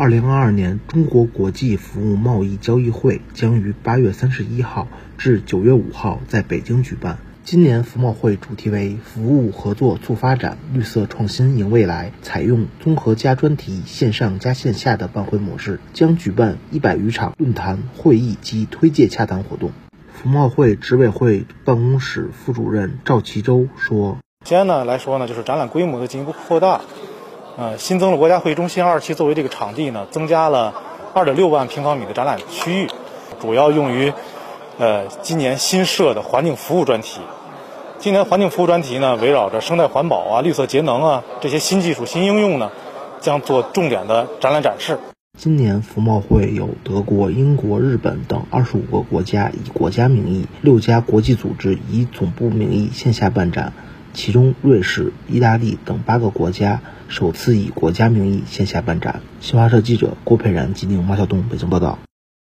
二零二二年中国国际服务贸易交易会将于八月三十一号至九月五号在北京举办。今年服贸会主题为“服务合作促发展，绿色创新迎未来”，采用综合加专题、线上加线下的办会模式，将举办一百余场论坛、会议及推介洽谈活动。服贸会执委会办公室副主任赵其洲说：“先呢来说呢，就是展览规模的进一步扩大。”呃，新增了国家会议中心二期作为这个场地呢，增加了二点六万平方米的展览区域，主要用于呃今年新设的环境服务专题。今年环境服务专题呢，围绕着生态环保啊、绿色节能啊这些新技术、新应用呢，将做重点的展览展示。今年服贸会有德国、英国、日本等二十五个国家以国家名义，六家国际组织以总部名义线下办展。其中，瑞士、意大利等八个国家首次以国家名义线下办展。新华社记者郭佩然、吉宁、马晓东北京报道。